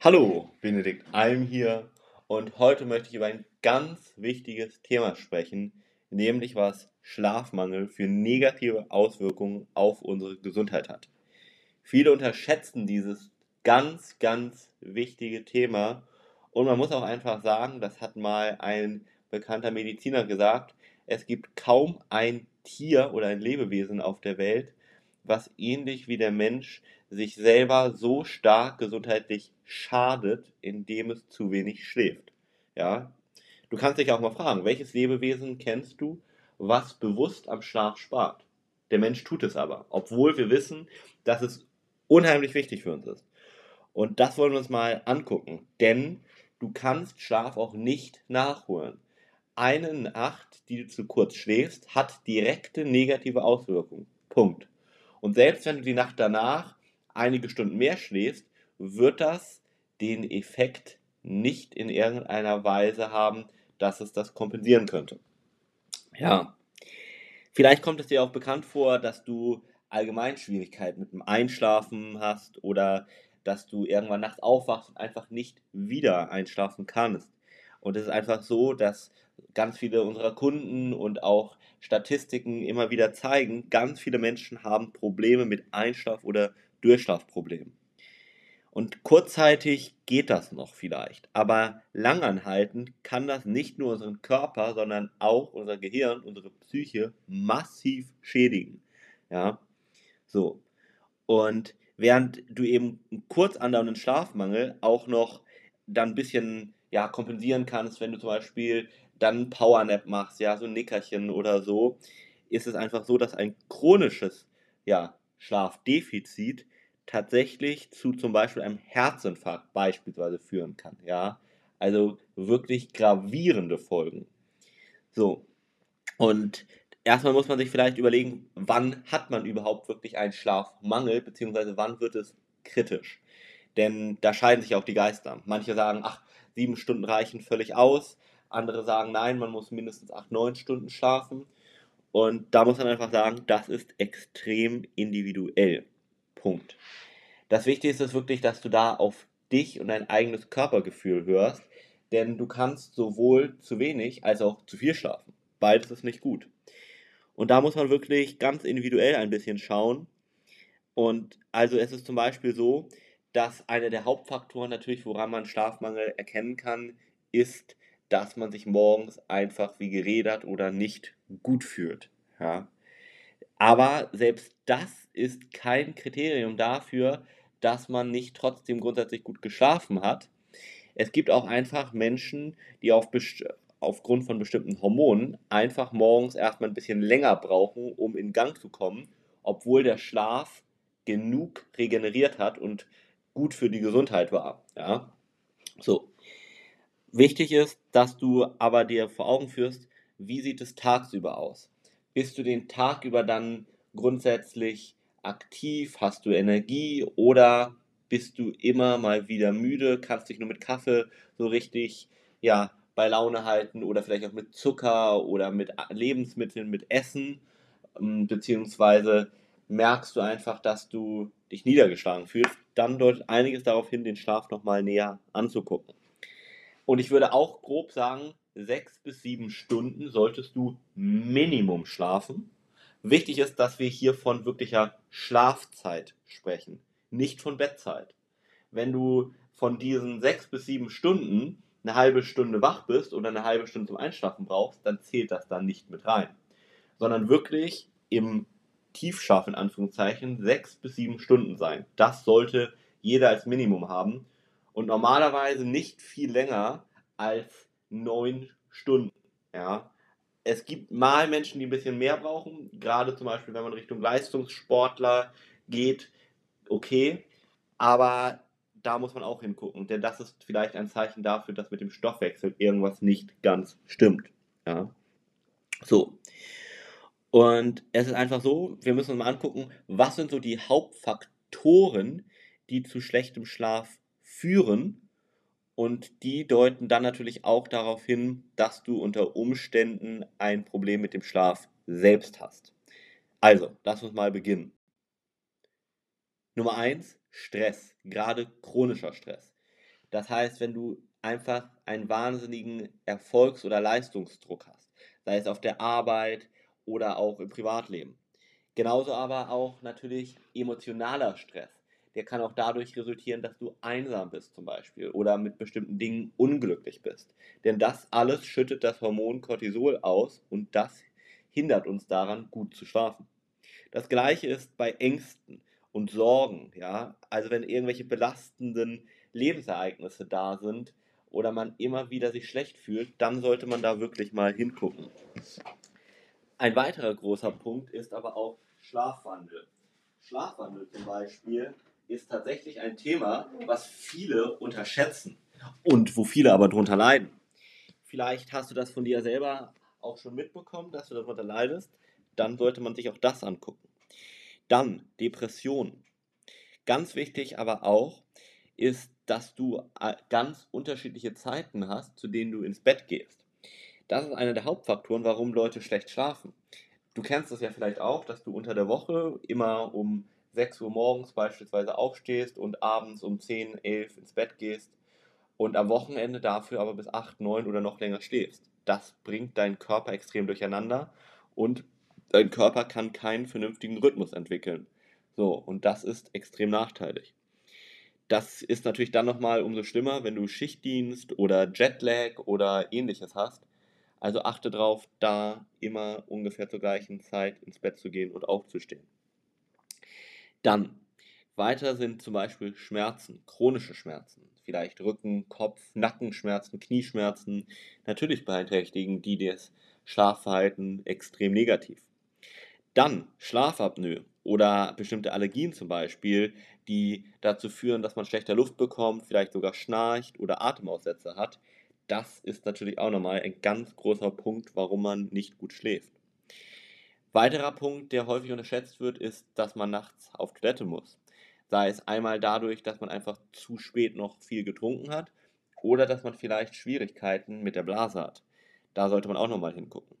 Hallo, Benedikt Alm hier und heute möchte ich über ein ganz wichtiges Thema sprechen, nämlich was Schlafmangel für negative Auswirkungen auf unsere Gesundheit hat. Viele unterschätzen dieses ganz, ganz wichtige Thema und man muss auch einfach sagen, das hat mal ein bekannter Mediziner gesagt, es gibt kaum ein Tier oder ein Lebewesen auf der Welt, was ähnlich wie der Mensch sich selber so stark gesundheitlich schadet, indem es zu wenig schläft. Ja? Du kannst dich auch mal fragen, welches Lebewesen kennst du, was bewusst am Schlaf spart? Der Mensch tut es aber, obwohl wir wissen, dass es unheimlich wichtig für uns ist. Und das wollen wir uns mal angucken, denn du kannst Schlaf auch nicht nachholen. Eine Nacht, die du zu kurz schläfst, hat direkte negative Auswirkungen. Punkt. Und selbst wenn du die Nacht danach einige Stunden mehr schläfst, wird das den Effekt nicht in irgendeiner Weise haben, dass es das kompensieren könnte. Ja. Vielleicht kommt es dir auch bekannt vor, dass du allgemein Schwierigkeiten mit dem Einschlafen hast oder dass du irgendwann nachts aufwachst und einfach nicht wieder einschlafen kannst. Und es ist einfach so, dass ganz viele unserer Kunden und auch Statistiken immer wieder zeigen, ganz viele Menschen haben Probleme mit Einschlaf- oder Durchschlafproblemen. Und kurzzeitig geht das noch vielleicht, aber langanhaltend kann das nicht nur unseren Körper, sondern auch unser Gehirn, unsere Psyche massiv schädigen. Ja, so. Und während du eben einen kurz andauernden Schlafmangel auch noch dann ein bisschen ja, kompensieren kannst, wenn du zum Beispiel dann Powernap machst, ja, so ein Nickerchen oder so, ist es einfach so, dass ein chronisches ja, Schlafdefizit tatsächlich zu zum Beispiel einem Herzinfarkt beispielsweise führen kann, ja. Also wirklich gravierende Folgen. So. Und erstmal muss man sich vielleicht überlegen, wann hat man überhaupt wirklich einen Schlafmangel, beziehungsweise wann wird es kritisch. Denn da scheiden sich auch die Geister. Manche sagen, ach, sieben Stunden reichen völlig aus. Andere sagen, nein, man muss mindestens acht, neun Stunden schlafen. Und da muss man einfach sagen, das ist extrem individuell. Punkt. Das Wichtigste ist wirklich, dass du da auf dich und dein eigenes Körpergefühl hörst, denn du kannst sowohl zu wenig als auch zu viel schlafen. Beides ist nicht gut. Und da muss man wirklich ganz individuell ein bisschen schauen. Und also es ist zum Beispiel so, dass einer der Hauptfaktoren natürlich, woran man Schlafmangel erkennen kann, ist, dass man sich morgens einfach wie gerädert oder nicht gut fühlt. Ja. Aber selbst das ist kein Kriterium dafür, dass man nicht trotzdem grundsätzlich gut geschlafen hat. Es gibt auch einfach Menschen, die auf aufgrund von bestimmten Hormonen einfach morgens erstmal ein bisschen länger brauchen, um in Gang zu kommen, obwohl der Schlaf genug regeneriert hat und gut für die Gesundheit war. Ja? So. Wichtig ist, dass du aber dir vor Augen führst, wie sieht es tagsüber aus? Bist du den Tag über dann grundsätzlich aktiv? Hast du Energie oder bist du immer mal wieder müde? Kannst dich nur mit Kaffee so richtig ja, bei Laune halten oder vielleicht auch mit Zucker oder mit Lebensmitteln, mit Essen? Ähm, beziehungsweise merkst du einfach, dass du dich niedergeschlagen fühlst, dann deutet einiges darauf hin, den Schlaf nochmal näher anzugucken. Und ich würde auch grob sagen, sechs bis sieben Stunden solltest du Minimum schlafen. Wichtig ist, dass wir hier von wirklicher Schlafzeit sprechen, nicht von Bettzeit. Wenn du von diesen sechs bis sieben Stunden eine halbe Stunde wach bist oder eine halbe Stunde zum Einschlafen brauchst, dann zählt das dann nicht mit rein. Sondern wirklich im Tiefscharf in Anführungszeichen sechs bis sieben Stunden sein. Das sollte jeder als Minimum haben und normalerweise nicht viel länger als neun Stunden. Ja. Es gibt mal Menschen, die ein bisschen mehr brauchen, gerade zum Beispiel, wenn man Richtung Leistungssportler geht, okay, aber da muss man auch hingucken, denn das ist vielleicht ein Zeichen dafür, dass mit dem Stoffwechsel irgendwas nicht ganz stimmt. Ja. So, und es ist einfach so, wir müssen uns mal angucken, was sind so die Hauptfaktoren, die zu schlechtem Schlaf führen. Und die deuten dann natürlich auch darauf hin, dass du unter Umständen ein Problem mit dem Schlaf selbst hast. Also, lass uns mal beginnen. Nummer eins: Stress, gerade chronischer Stress. Das heißt, wenn du einfach einen wahnsinnigen Erfolgs- oder Leistungsdruck hast, sei es auf der Arbeit oder auch im Privatleben. Genauso aber auch natürlich emotionaler Stress. Der kann auch dadurch resultieren, dass du einsam bist zum Beispiel oder mit bestimmten Dingen unglücklich bist. Denn das alles schüttet das Hormon Cortisol aus und das hindert uns daran, gut zu schlafen. Das gleiche ist bei Ängsten und Sorgen, ja. Also wenn irgendwelche belastenden Lebensereignisse da sind oder man immer wieder sich schlecht fühlt, dann sollte man da wirklich mal hingucken. Ein weiterer großer Punkt ist aber auch Schlafwandel. Schlafwandel zum Beispiel ist tatsächlich ein Thema, was viele unterschätzen und wo viele aber darunter leiden. Vielleicht hast du das von dir selber auch schon mitbekommen, dass du darunter leidest. Dann sollte man sich auch das angucken. Dann Depression. Ganz wichtig aber auch ist, dass du äh, ganz unterschiedliche Zeiten hast, zu denen du ins Bett gehst. Das ist einer der Hauptfaktoren, warum Leute schlecht schlafen. Du kennst das ja vielleicht auch, dass du unter der Woche immer um 6 Uhr morgens beispielsweise aufstehst und abends um 10, 11 ins Bett gehst und am Wochenende dafür aber bis 8, 9 oder noch länger schläfst. Das bringt deinen Körper extrem durcheinander und dein Körper kann keinen vernünftigen Rhythmus entwickeln. So, und das ist extrem nachteilig. Das ist natürlich dann nochmal umso schlimmer, wenn du Schichtdienst oder Jetlag oder ähnliches hast. Also achte darauf, da immer ungefähr zur gleichen Zeit ins Bett zu gehen und aufzustehen. Dann, weiter sind zum Beispiel Schmerzen, chronische Schmerzen, vielleicht Rücken, Kopf, Nackenschmerzen, Knieschmerzen. Natürlich beeinträchtigen die das Schlafverhalten extrem negativ. Dann Schlafapnoe oder bestimmte Allergien zum Beispiel, die dazu führen, dass man schlechter Luft bekommt, vielleicht sogar schnarcht oder Atemaussetzer hat. Das ist natürlich auch nochmal ein ganz großer Punkt, warum man nicht gut schläft. Weiterer Punkt, der häufig unterschätzt wird, ist, dass man nachts auf Toilette muss. Sei es einmal dadurch, dass man einfach zu spät noch viel getrunken hat oder dass man vielleicht Schwierigkeiten mit der Blase hat. Da sollte man auch nochmal hingucken.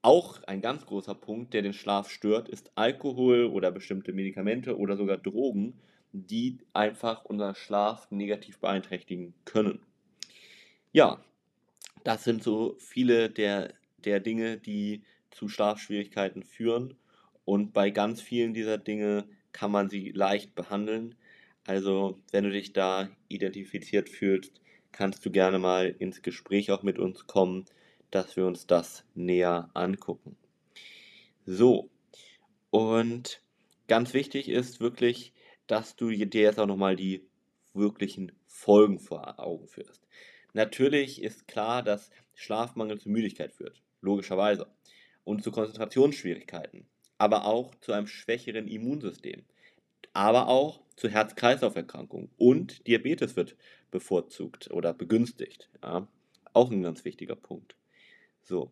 Auch ein ganz großer Punkt, der den Schlaf stört, ist Alkohol oder bestimmte Medikamente oder sogar Drogen, die einfach unseren Schlaf negativ beeinträchtigen können. Ja, das sind so viele der, der Dinge, die zu Schlafschwierigkeiten führen. Und bei ganz vielen dieser Dinge kann man sie leicht behandeln. Also, wenn du dich da identifiziert fühlst, kannst du gerne mal ins Gespräch auch mit uns kommen dass wir uns das näher angucken. So, und ganz wichtig ist wirklich, dass du dir jetzt auch nochmal die wirklichen Folgen vor Augen führst. Natürlich ist klar, dass Schlafmangel zu Müdigkeit führt, logischerweise, und zu Konzentrationsschwierigkeiten, aber auch zu einem schwächeren Immunsystem, aber auch zu Herz-Kreislauf-Erkrankungen und Diabetes wird bevorzugt oder begünstigt. Ja? Auch ein ganz wichtiger Punkt. So.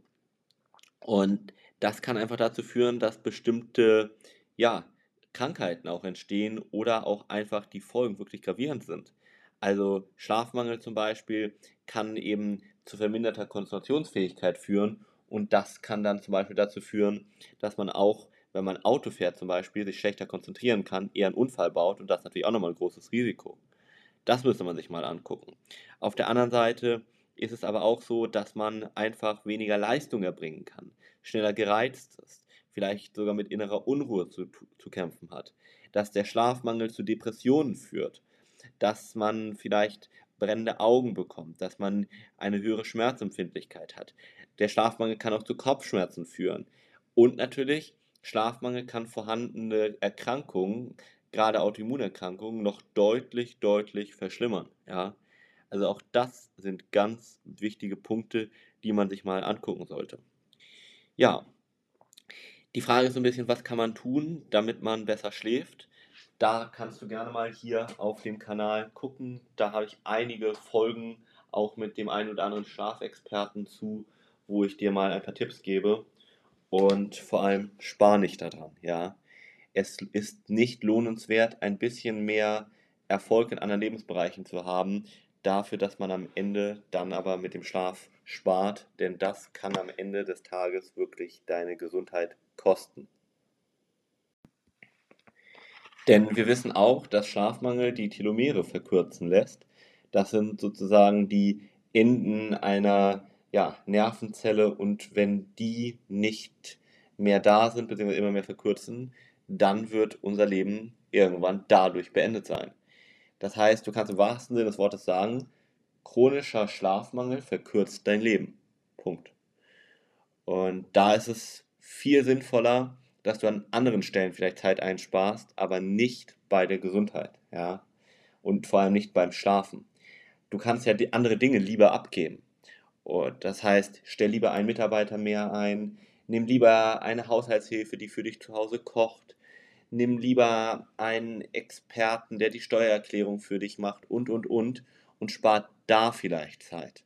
Und das kann einfach dazu führen, dass bestimmte, ja, Krankheiten auch entstehen oder auch einfach die Folgen wirklich gravierend sind. Also Schlafmangel zum Beispiel kann eben zu verminderter Konzentrationsfähigkeit führen und das kann dann zum Beispiel dazu führen, dass man auch, wenn man Auto fährt zum Beispiel, sich schlechter konzentrieren kann, eher einen Unfall baut und das ist natürlich auch nochmal ein großes Risiko. Das müsste man sich mal angucken. Auf der anderen Seite ist es aber auch so, dass man einfach weniger Leistung erbringen kann, schneller gereizt ist, vielleicht sogar mit innerer Unruhe zu, zu kämpfen hat, dass der Schlafmangel zu Depressionen führt, dass man vielleicht brennende Augen bekommt, dass man eine höhere Schmerzempfindlichkeit hat. Der Schlafmangel kann auch zu Kopfschmerzen führen. Und natürlich, Schlafmangel kann vorhandene Erkrankungen, gerade Autoimmunerkrankungen, noch deutlich, deutlich verschlimmern. Ja? Also auch das sind ganz wichtige Punkte, die man sich mal angucken sollte. Ja, die Frage ist so ein bisschen, was kann man tun, damit man besser schläft? Da kannst du gerne mal hier auf dem Kanal gucken. Da habe ich einige Folgen auch mit dem einen oder anderen Schlafexperten zu, wo ich dir mal ein paar Tipps gebe. Und vor allem spar nicht daran, ja. Es ist nicht lohnenswert, ein bisschen mehr Erfolg in anderen Lebensbereichen zu haben, dafür, dass man am Ende dann aber mit dem Schlaf spart, denn das kann am Ende des Tages wirklich deine Gesundheit kosten. Denn wir wissen auch, dass Schlafmangel die Telomere verkürzen lässt. Das sind sozusagen die Enden einer ja, Nervenzelle und wenn die nicht mehr da sind, beziehungsweise immer mehr verkürzen, dann wird unser Leben irgendwann dadurch beendet sein. Das heißt, du kannst im wahrsten Sinne des Wortes sagen, chronischer Schlafmangel verkürzt dein Leben. Punkt. Und da ist es viel sinnvoller, dass du an anderen Stellen vielleicht Zeit einsparst, aber nicht bei der Gesundheit, ja. Und vor allem nicht beim Schlafen. Du kannst ja die andere Dinge lieber abgeben. Und das heißt, stell lieber einen Mitarbeiter mehr ein, nimm lieber eine Haushaltshilfe, die für dich zu Hause kocht, nimm lieber einen Experten, der die Steuererklärung für dich macht und und und und spart da vielleicht Zeit.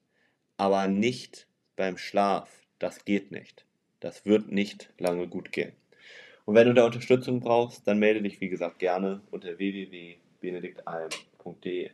Aber nicht beim Schlaf. Das geht nicht. Das wird nicht lange gut gehen. Und wenn du da Unterstützung brauchst, dann melde dich wie gesagt gerne unter www.benediktalm.de.